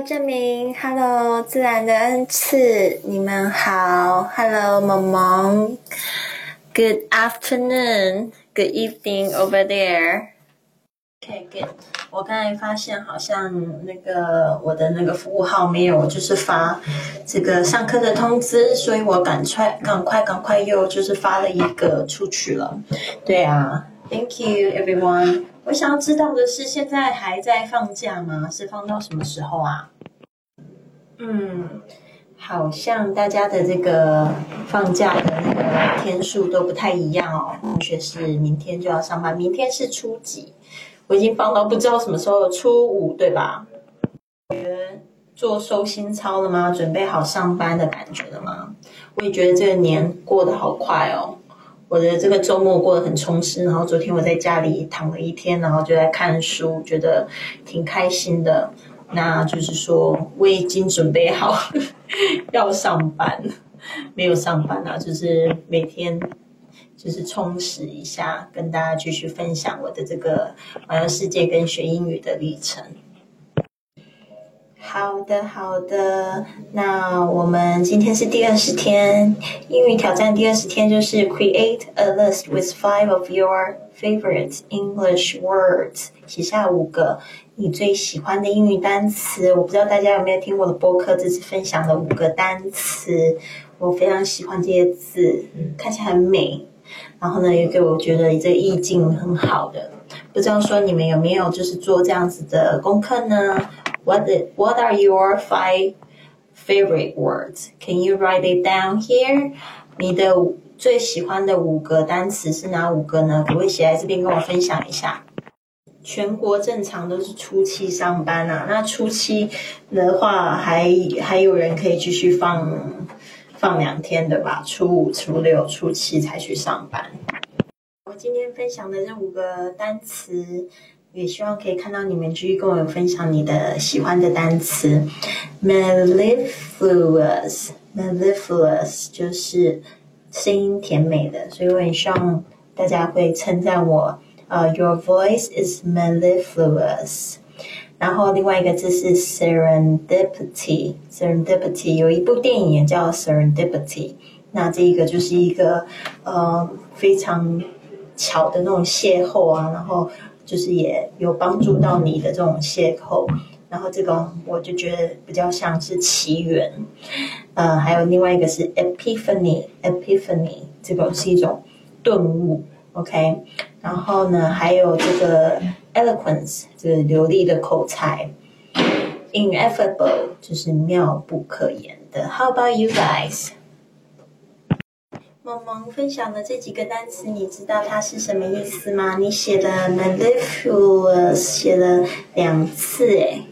Hello，证明，Hello，自然的恩赐，你们好，Hello，萌萌，Good afternoon，Good evening over there。OK，Good。我刚才发现好像那个我的那个服务号没有，就是发这个上课的通知，所以我赶快赶快赶快又就是发了一个出去了。对啊，Thank you everyone。我想要知道的是，现在还在放假吗？是放到什么时候啊？嗯，好像大家的这个放假的那个天数都不太一样哦。同学是明天就要上班，明天是初几？我已经放到不知道什么时候，初五对吧？做收心操了吗？准备好上班的感觉了吗？我也觉得这个年过得好快哦。我的这个周末过得很充实，然后昨天我在家里躺了一天，然后就在看书，觉得挺开心的。那就是说，我已经准备好 要上班，没有上班啊，就是每天就是充实一下，跟大家继续分享我的这个环游世界跟学英语的历程。好的，好的。那我们今天是第二十天英语挑战，第二十天就是 create a list with five of your favorite English words，写下五个你最喜欢的英语单词。我不知道大家有没有听我的播客，这次分享了五个单词，我非常喜欢这些字，看起来很美。然后呢，也给我觉得这个意境很好的。不知道说你们有没有就是做这样子的功课呢？What What are your five favorite words? Can you write it down here? 你的最喜欢的五个单词是哪五个呢？可不可以写在这边跟我分享一下？全国正常都是初七上班啊，那初七的话还还有人可以继续放放两天的吧？初五、初六、初七才去上班。我今天分享的这五个单词。也希望可以看到你们继续跟我分享你的喜欢的单词，mellifluous，mellifluous 就是声音甜美的，所以我很希望大家会称赞我，呃，your voice is mellifluous。然后另外一个字是 serendipity，serendipity 有一部电影也叫 serendipity，那这一个就是一个呃非常巧的那种邂逅啊，然后。就是也有帮助到你的这种邂逅，然后这个我就觉得比较像是奇缘，呃，还有另外一个是 epiphany，epiphany 这个是一种顿悟，OK，然后呢还有这个 eloquence 这个流利的口才，ineffable 就是妙不可言的。How about you guys？萌萌分享的这几个单词，你知道它是什么意思吗？你写的 mellifluous 写了两次诶。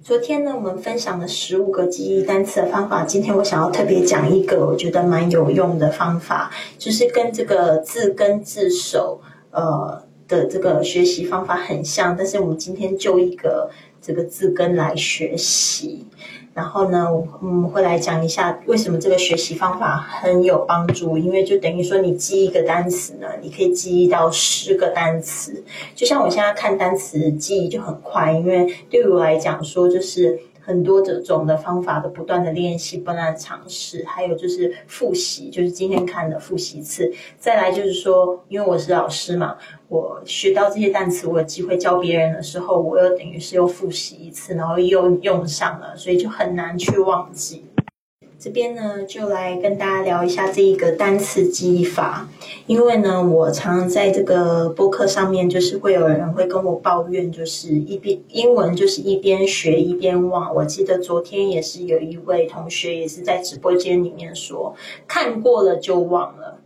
昨天呢，我们分享了十五个记忆单词的方法。今天我想要特别讲一个，我觉得蛮有用的方法，就是跟这个字根字首呃的这个学习方法很像，但是我们今天就一个这个字根来学习。然后呢，嗯，会来讲一下为什么这个学习方法很有帮助。因为就等于说，你记一个单词呢，你可以记忆到十个单词。就像我现在看单词记忆就很快，因为对于我来讲说，就是很多这种的方法的不断的练习、不断的尝试，还有就是复习，就是今天看的复习一次。再来就是说，因为我是老师嘛。我学到这些单词，我有机会教别人的时候，我又等于是又复习一次，然后又用上了，所以就很难去忘记。这边呢，就来跟大家聊一下这一个单词记忆法。因为呢，我常常在这个播客上面，就是会有人会跟我抱怨，就是一边英文就是一边学一边忘。我记得昨天也是有一位同学也是在直播间里面说，看过了就忘了。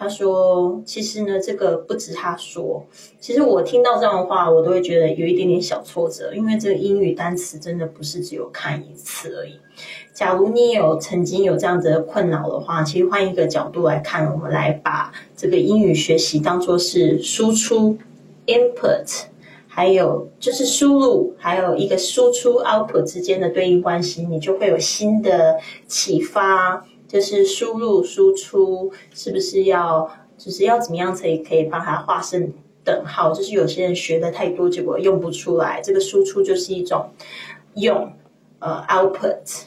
他说：“其实呢，这个不止他说。其实我听到这样的话，我都会觉得有一点点小挫折，因为这个英语单词真的不是只有看一次而已。假如你有曾经有这样子的困扰的话，其实换一个角度来看，我们来把这个英语学习当做是输出 （input），还有就是输入，还有一个输出 （output） 之间的对应关系，你就会有新的启发。”就是输入输出是不是要，就是要怎么样才可以把它化身等号，就是有些人学的太多，结果用不出来。这个输出就是一种用，呃，output。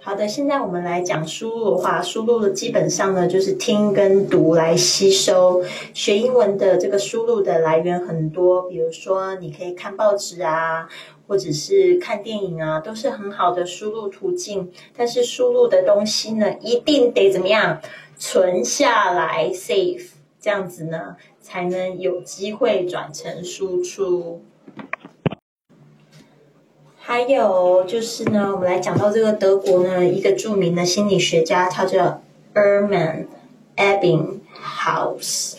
好的，现在我们来讲输入的话，输入的基本上呢就是听跟读来吸收。学英文的这个输入的来源很多，比如说你可以看报纸啊，或者是看电影啊，都是很好的输入途径。但是输入的东西呢，一定得怎么样存下来，save，这样子呢才能有机会转成输出。还有就是呢，我们来讲到这个德国呢，一个著名的心理学家，他叫 Erman Ebbinghaus。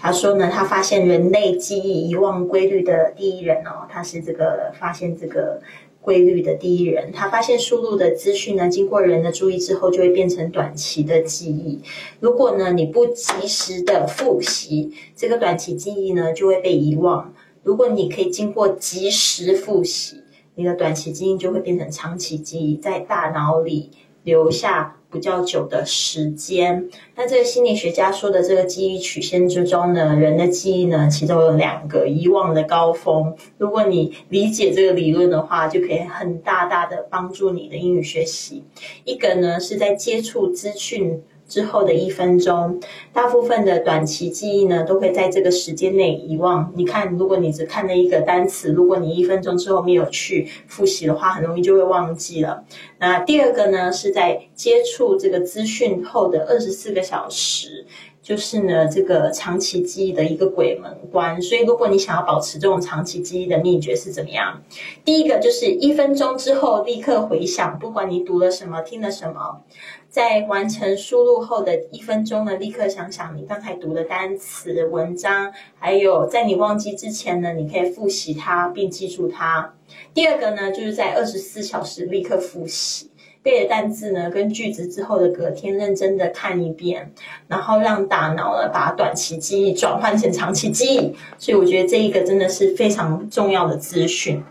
他说呢，他发现人类记忆遗忘规律的第一人哦，他是这个发现这个规律的第一人。他发现输入的资讯呢，经过人的注意之后，就会变成短期的记忆。如果呢你不及时的复习，这个短期记忆呢就会被遗忘。如果你可以经过及时复习，你的短期记忆就会变成长期记忆，在大脑里留下比较久的时间。那这个心理学家说的这个记忆曲线之中呢，人的记忆呢，其中有两个遗忘的高峰。如果你理解这个理论的话，就可以很大大的帮助你的英语学习。一个呢是在接触资讯。之后的一分钟，大部分的短期记忆呢，都会在这个时间内遗忘。你看，如果你只看了一个单词，如果你一分钟之后没有去复习的话，很容易就会忘记了。那第二个呢，是在接触这个资讯后的二十四个小时。就是呢，这个长期记忆的一个鬼门关。所以，如果你想要保持这种长期记忆的秘诀是怎么样？第一个就是一分钟之后立刻回想，不管你读了什么、听了什么，在完成输入后的一分钟呢，立刻想想你刚才读的单词、文章，还有在你忘记之前呢，你可以复习它并记住它。第二个呢，就是在二十四小时立刻复习。背的单字呢，跟句子之后的隔天认真的看一遍，然后让大脑呢把短期记忆转换成长期记忆。所以我觉得这一个真的是非常重要的资讯。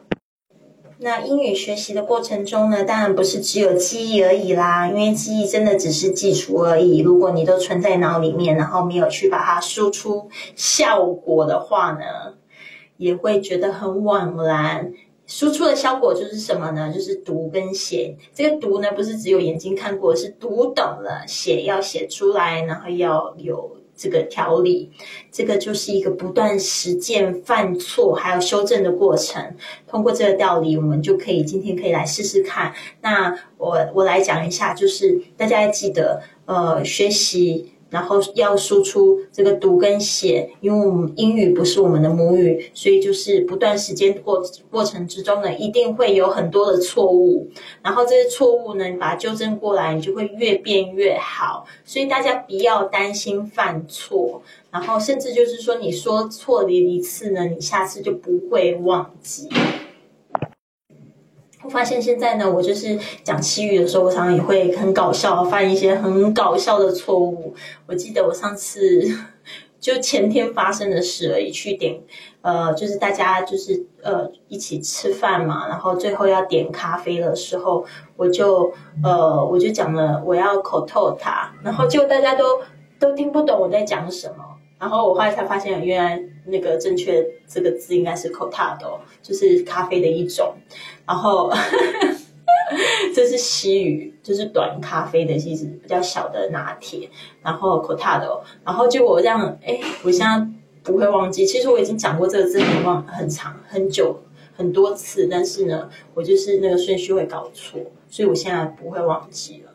那英语学习的过程中呢，当然不是只有记忆而已啦，因为记忆真的只是基础而已。如果你都存在脑里面，然后没有去把它输出效果的话呢，也会觉得很枉然。输出的效果就是什么呢？就是读跟写。这个读呢，不是只有眼睛看过，是读懂了；写要写出来，然后要有这个调理。这个就是一个不断实践、犯错还有修正的过程。通过这个调理，我们就可以今天可以来试试看。那我我来讲一下，就是大家要记得，呃，学习。然后要输出这个读跟写，因为我们英语不是我们的母语，所以就是不断时间过过程之中呢，一定会有很多的错误。然后这些错误呢，你把它纠正过来，你就会越变越好。所以大家不要担心犯错，然后甚至就是说你说错了一次呢，你下次就不会忘记。我发现现在呢，我就是讲西语的时候，我常常也会很搞笑，犯一些很搞笑的错误。我记得我上次 就前天发生的事而已，去点呃，就是大家就是呃一起吃饭嘛，然后最后要点咖啡的时候，我就呃我就讲了我要口透它，然后就大家都都听不懂我在讲什么。然后我后来才发现，原来那个正确这个字应该是 “cotado”，就是咖啡的一种。然后 这是西语，就是短咖啡的意思，比较小的拿铁。然后 “cotado”，然后就我这样，哎，我现在不会忘记。其实我已经讲过这个字很忘很长很久很多次，但是呢，我就是那个顺序会搞错，所以我现在不会忘记了。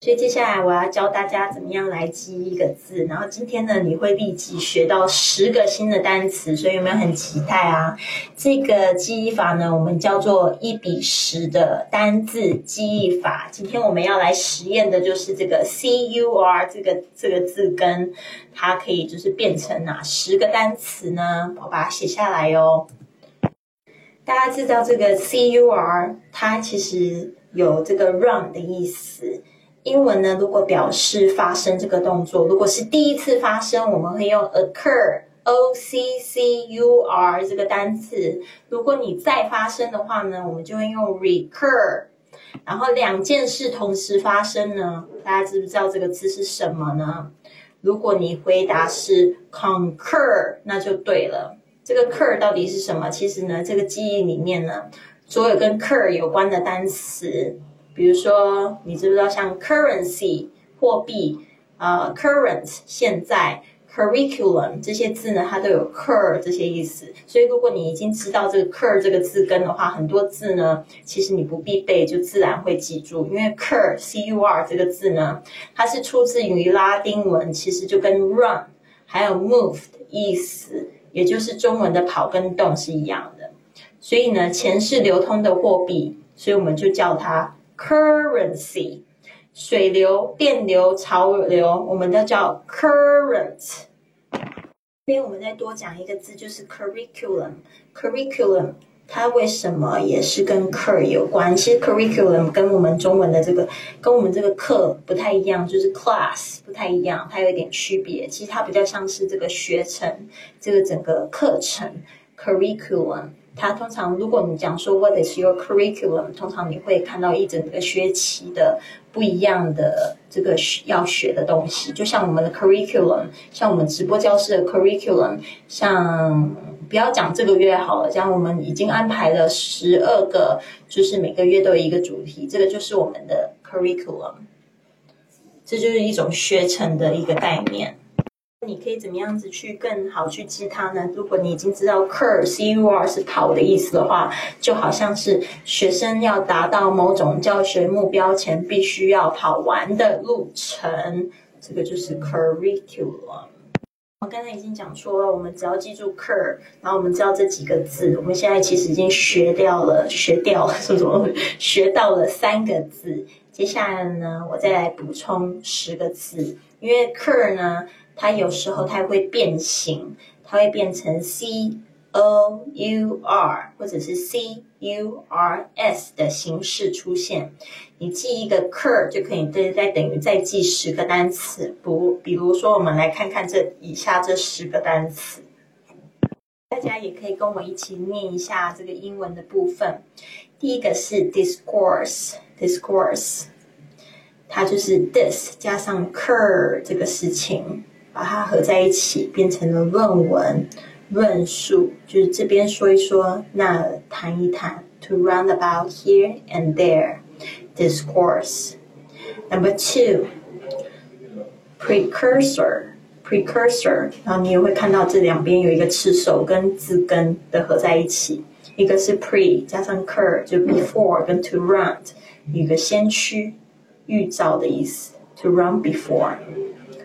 所以接下来我要教大家怎么样来记一个字，然后今天呢你会立即学到十个新的单词，所以有没有很期待啊？这个记忆法呢，我们叫做一比十的单字记忆法。今天我们要来实验的就是这个 C U R 这个这个字根，它可以就是变成哪十个单词呢？我把它写下来哟。大家知道这个 C U R，它其实有这个 run 的意思。英文呢，如果表示发生这个动作，如果是第一次发生，我们会用 occur，o c c u r 这个单词。如果你再发生的话呢，我们就会用 recur。然后两件事同时发生呢，大家知不知道这个字是什么呢如果你回答是 concur，那就对了。这个 cur 到底是什么？其实呢，这个记忆里面呢，所有跟 cur 有关的单词，比如说，你知不知道像 currency 货币啊，current 现在。curriculum 这些字呢，它都有 cur 这些意思，所以如果你已经知道这个 cur 这个字根的话，很多字呢，其实你不必背，就自然会记住。因为 cur c u r 这个字呢，它是出自于拉丁文，其实就跟 run 还有 move 的意思，也就是中文的跑跟动是一样的。所以呢，钱是流通的货币，所以我们就叫它 currency。水流、电流、潮流，我们都叫 current。这边我们再多讲一个字，就是 curriculum。curriculum 它为什么也是跟 cur 有关？其实 curriculum 跟我们中文的这个跟我们这个课不太一样，就是 class 不太一样，它有一点区别。其实它比较像是这个学程，这个整个课程 curriculum。它通常，如果你讲说 What is your curriculum？通常你会看到一整个学期的不一样的这个要学的东西。就像我们的 curriculum，像我们直播教室的 curriculum，像不要讲这个月好了，像我们已经安排了十二个，就是每个月都有一个主题，这个就是我们的 curriculum。这就是一种学程的一个概念。你可以怎么样子去更好去记它呢？如果你已经知道 cur c u r 是跑的意思的话，就好像是学生要达到某种教学目标前必须要跑完的路程，这个就是 curriculum。我刚才已经讲说了，我们只要记住 cur，然后我们知道这几个字，我们现在其实已经学掉了，学掉了是什么？学到了三个字。接下来呢，我再来补充十个字，因为 cur 呢。它有时候它会变形，它会变成 c o u r 或者是 c u r s 的形式出现。你记一个 cur 就可以，再再等于再记十个单词。不，比如说我们来看看这以下这十个单词，大家也可以跟我一起念一下这个英文的部分。第一个是 discourse，discourse，它就是 this 加上 cur 这个事情。把它合在一起，变成了论文论述，就是这边说一说，那谈一谈。To run about here and there, discourse. Number two, precursor, precursor. 然后你也会看到这两边有一个词首跟字根的合在一起，一个是 pre 加上 cur，就 before 跟 to run，一个先驱、预兆的意思。To run before.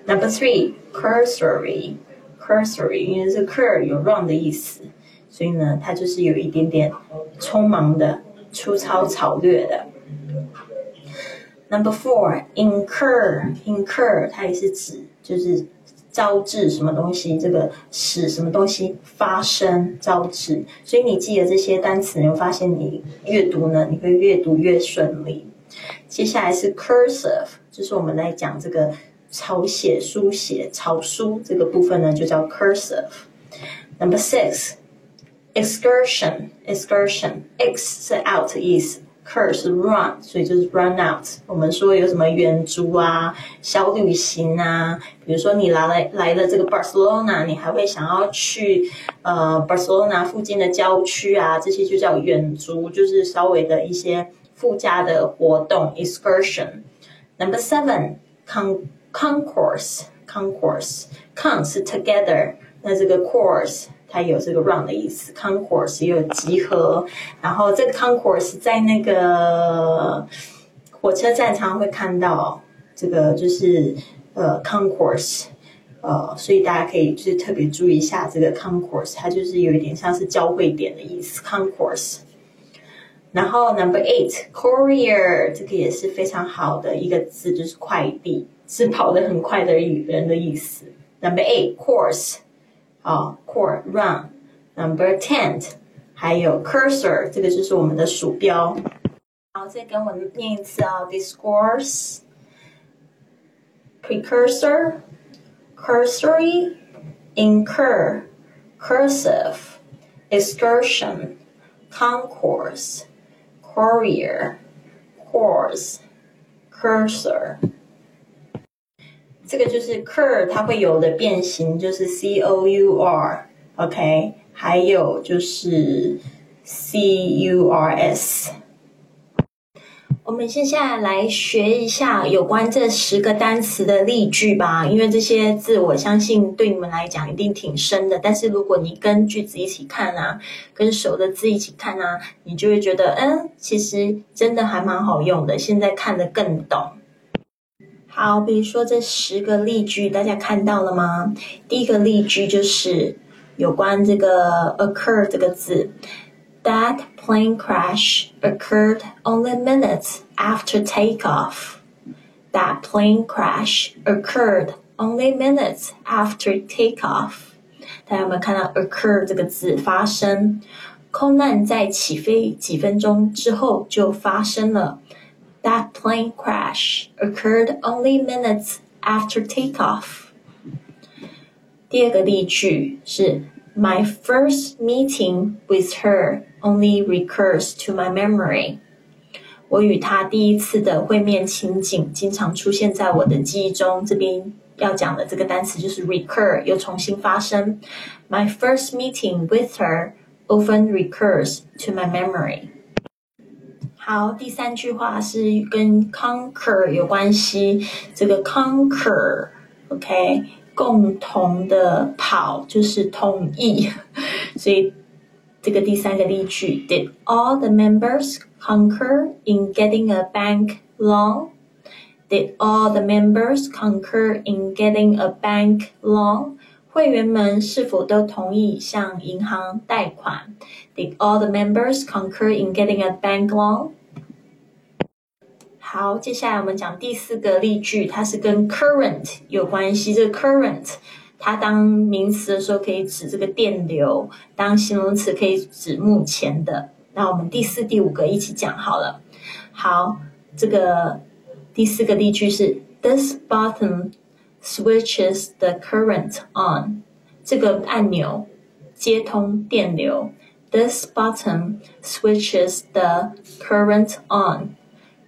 Number three, cursory, cursory，因为是 cur 有 run 的意思，所以呢，它就是有一点点匆忙的、粗糙草略的。Number four, incur, incur，它也是指就是招致什么东西，这个使什么东西发生招致。所以你记得这些单词，你会发现你阅读呢，你会越读越顺利。接下来是 cursive，就是我们来讲这个。草写、书写、草书这个部分呢，就叫 cursive。Number six excursion excursion ex 是 out 意思，cur 是 run，所以就是 run out。我们说有什么远足啊、小旅行啊，比如说你来了来了这个 Barcelona，你还会想要去呃 Barcelona 附近的郊区啊，这些就叫远足，就是稍微的一些附加的活动。Excursion。Number seven con Concourse，Concourse，Con 是 together，那这个 course 它有这个 round 的意思，concourse 也有集合。然后这个 concourse 在那个火车站常常会看到，这个就是呃 concourse，呃，所以大家可以就是特别注意一下这个 concourse，它就是有一点像是交汇点的意思，concourse。然后 number eight, courier 这个也是非常好的一个字，就是快递。是跑得很快的人的意思。Number eight, course，啊，course run。Number ten，还有 cursor，这个就是我们的鼠标。好，再跟我念一次啊，discourse。precursor, cursory, incur, cursive, excursion, concourse, courier, course, cursor。 这个就是 cur，它会有的变形，就是 c o u r，OK，还有就是 c u r s。我们接下来来学一下有关这十个单词的例句吧，因为这些字我相信对你们来讲一定挺深的。但是如果你跟句子一起看啊，跟熟的字一起看啊，你就会觉得，嗯，其实真的还蛮好用的。现在看得更懂。好，比如说这十个例句，大家看到了吗？第一个例句就是有关这个 occur 这个字。That plane crash occurred only minutes after takeoff. That plane crash occurred only minutes after takeoff. 大家有没有看到 occur 这个字发生？空难在起飞几分钟之后就发生了。That plane crash occurred only minutes after takeoff. 第二个例句是 My first meeting with her only recurs to my memory。我与他第一次的会面情景经常出现在我的记忆中。这边要讲的这个单词就是 recur，又重新发生。My first meeting with her often recurs to my memory。 好，第三句话是跟 conquer 有关系。这个 conquer，OK，共同的跑就是同意，所以。这个第三个例句，Did all the members concur in getting a bank loan? Did all the members concur in getting a bank loan? 会员们是否都同意向银行贷款？Did all the members concur in getting a bank loan? 好，接下来我们讲第四个例句，它是跟 current 有关系。这个 current 它当名词的时候可以指这个电流，当形容词可以指目前的。那我们第四、第五个一起讲好了。好，这个第四个例句是：This button switches the current on。这个按钮接通电流。This button switches the current on。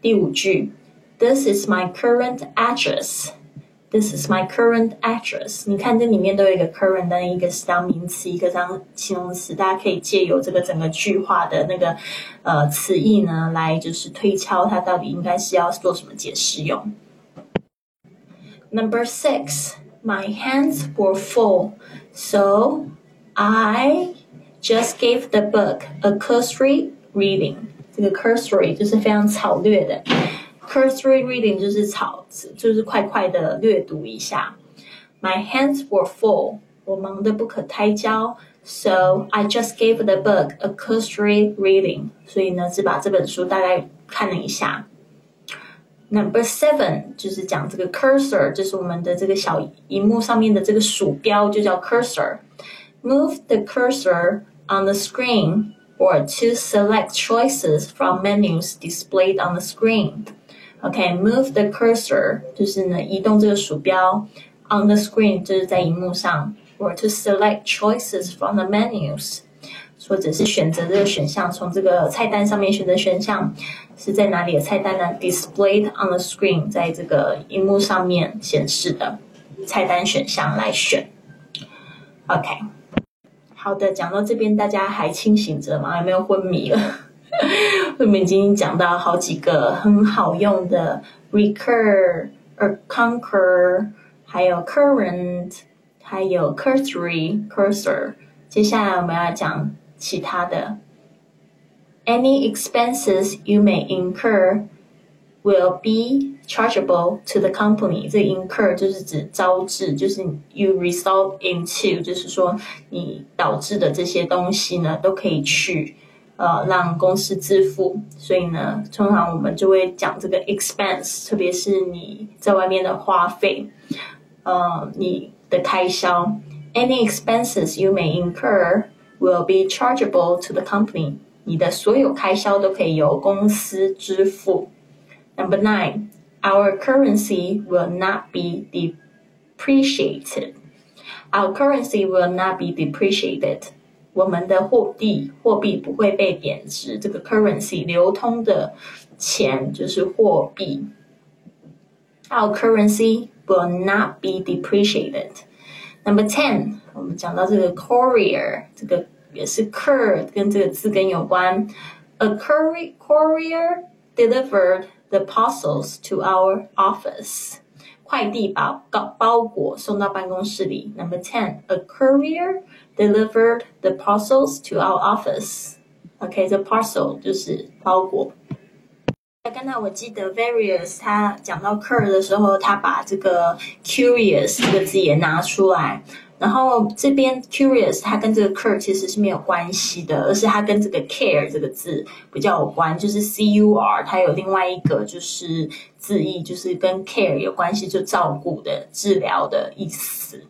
第五句：This is my current address。This is my current address。你看这里面都有一个 current 的一个当名词，一个当形容词，大家可以借由这个整个句话的那个呃词义呢，来就是推敲它到底应该是要做什么解释用。Number six, my hands were full, so I just gave the book a cursory reading。这个 cursory 就是非常草略的。Cursory reading 就是草，就是快快的略读一下。My hands were full，我忙得不可开交，so I just gave the book a cursory reading。所以呢，只把这本书大概看了一下。Number seven 就是讲这个 cursor，就是我们的这个小荧幕上面的这个鼠标，就叫 cursor。Move the cursor on the screen or to select choices from menus displayed on the screen. OK，move the cursor 就是呢移动这个鼠标，on the screen 就是在荧幕上，or to select choices from the menus，或者是选择这个选项，从这个菜单上面选择选项是在哪里的菜单呢？Displayed on the screen，在这个荧幕上面显示的菜单选项来选。OK， 好的，讲到这边大家还清醒着吗？有没有昏迷了？我们已经讲到好几个很好用的 recur、or conquer，还有 current，还有 cursory、cursor。接下来我们要讲其他的。Any expenses you may incur will be chargeable to the company。这 incur 就是指招致，就是 you result into，就是说你导致的这些东西呢，都可以去。呃，让公司支付，所以呢，通常我们就会讲这个 expense，特别是你在外面的花费，呃，你的开销，any expenses you may incur will be chargeable to the company。你的所有开销都可以由公司支付。 Number nine, our currency will not be depreciated. Our currency will not be depreciated. 我们的货币货币不会被贬值，这个 currency 流通的钱就是货币。Our currency will not be depreciated. Number ten，我们讲到这个 courier，这个也是 cur 跟这个字根有关。A courier courier delivered the parcels to our office. 快递把包包裹送到办公室里。Number ten, a courier delivered the parcels to our office. OK，这 parcel 就是包裹。刚才我记得 various 他讲到 cur 的时候，他把这个 curious 这个字也拿出来。 然后这边 curious 它跟这个 cur 其实是没有关系的，而是它跟这个 care 这个字比较有关，就是 c u r 它有另外一个就是字义，就是跟 care 有关系，就照顾的、治疗的意思。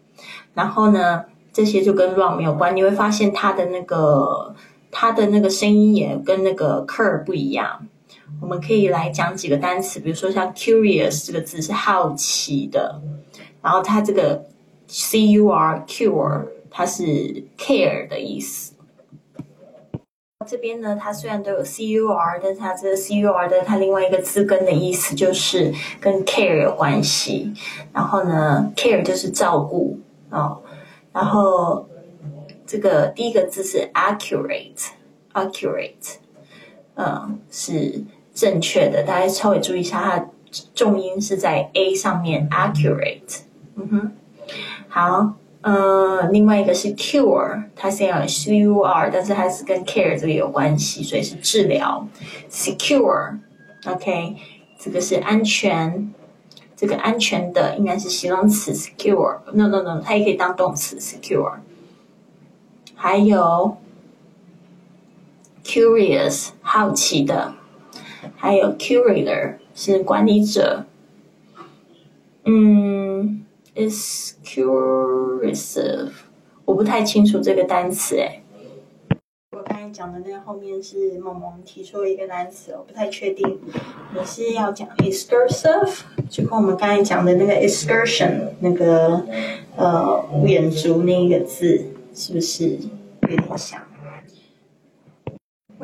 然后呢，这些就跟 run 没有关，你会发现它的那个它的那个声音也跟那个 cur 不一样。我们可以来讲几个单词，比如说像 curious 这个字是好奇的，然后它这个。C u r cure，它是 care 的意思。这边呢，它虽然都有 c u r，但是它这个 c u r 的它另外一个字根的意思就是跟 care 有关系。然后呢，care 就是照顾哦。然后这个第一个字是 accurate，accurate，嗯，是正确的。大家稍微注意一下，它重音是在 a 上面，accurate。嗯哼。好，呃，另外一个是 cure，它虽然有 c u r，但是它是跟 care 这个有关系，所以是治疗。secure，OK，这个是安全，这个安全的应该是形容词 secure。No No No，它也可以当动词 secure。还有 curious，好奇的，还有 curator 是管理者。嗯。exclusive，我不太清楚这个单词哎。我刚才讲的那个后面是萌萌提出一个单词，我不太确定你是要讲 excursive，就跟我们刚才讲的那个 excursion 那个呃远足那一个字是不是有点像？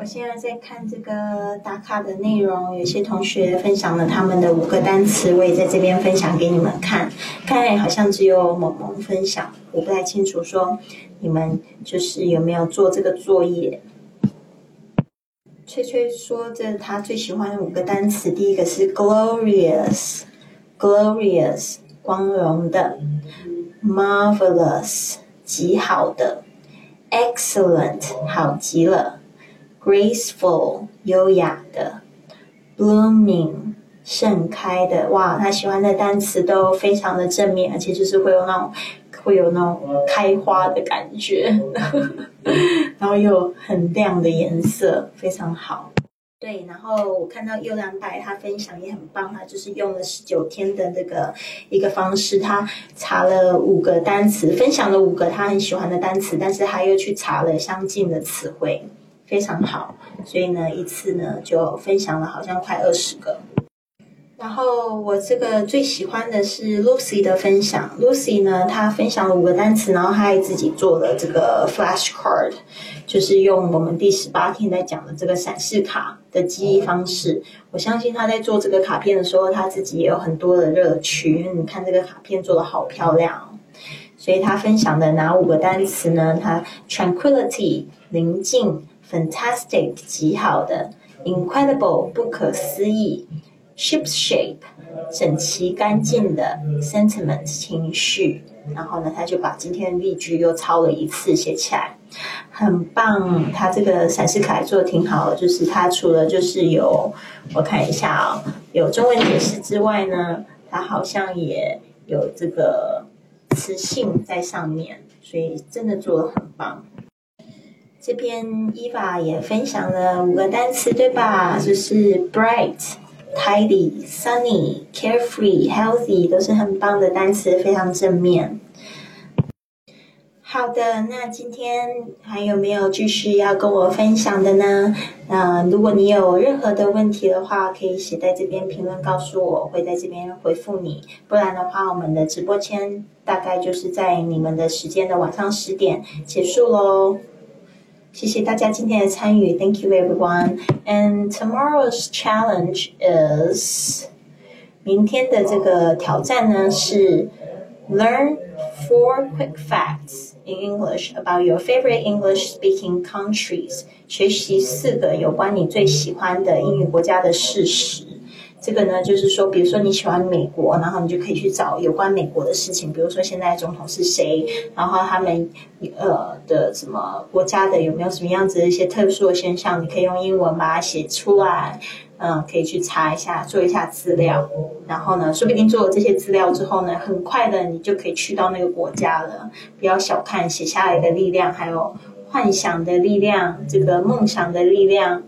我现在在看这个打卡的内容，有些同学分享了他们的五个单词，我也在这边分享给你们看。看好像只有萌萌分享，我不太清楚说你们就是有没有做这个作业。翠翠说这是他最喜欢的五个单词，第一个是 glorious，glorious 光荣的，marvelous 极好的，excellent 好极了。Graceful 优雅的，blooming 盛开的，哇，他喜欢的单词都非常的正面，而且就是会有那种会有那种开花的感觉，然后又很亮的颜色，非常好。对，然后我看到优良白他分享也很棒，他就是用了十九天的这个一个方式，他查了五个单词，分享了五个他很喜欢的单词，但是他又去查了相近的词汇。非常好，所以呢，一次呢就分享了好像快二十个。然后我这个最喜欢的是 Lucy 的分享。Lucy 呢，她分享了五个单词，然后她还自己做了这个 flash card，就是用我们第十八天在讲的这个闪示卡的记忆方式。我相信她在做这个卡片的时候，她自己也有很多的乐趣。因为你看这个卡片做的好漂亮，所以她分享的哪五个单词呢？她 tranquility 宁静。Fantastic，极好的；Incredible，不可思议；Ship shape，整齐干净的；Sentiment，情绪。然后呢，他就把今天的例句又抄了一次，写起来，很棒。他这个闪示卡做的挺好的，就是他除了就是有我看一下啊，有中文解释之外呢，他好像也有这个词性在上面，所以真的做的很棒。这边 Eva 也分享了五个单词，对吧？就是 bright、tidy、sunny、carefree、healthy，都是很棒的单词，非常正面。好的，那今天还有没有继续要跟我分享的呢？那如果你有任何的问题的话，可以写在这边评论告诉我，会在这边回复你。不然的话，我们的直播间大概就是在你们的时间的晚上十点结束喽。谢谢大家今天的参与，Thank you everyone. And tomorrow's challenge is 明天的这个挑战呢是 learn four quick facts in English about your favorite English-speaking countries。学习四个有关你最喜欢的英语国家的事实。 这个呢，就是说，比如说你喜欢美国，然后你就可以去找有关美国的事情，比如说现在总统是谁，然后他们呃的什么国家的有没有什么样子的一些特殊的现象，你可以用英文把它写出来，嗯，可以去查一下，做一下资料，然后呢，说不定做了这些资料之后呢，很快的你就可以去到那个国家了。不要小看写下来的力量，还有幻想的力量，这个梦想的力量。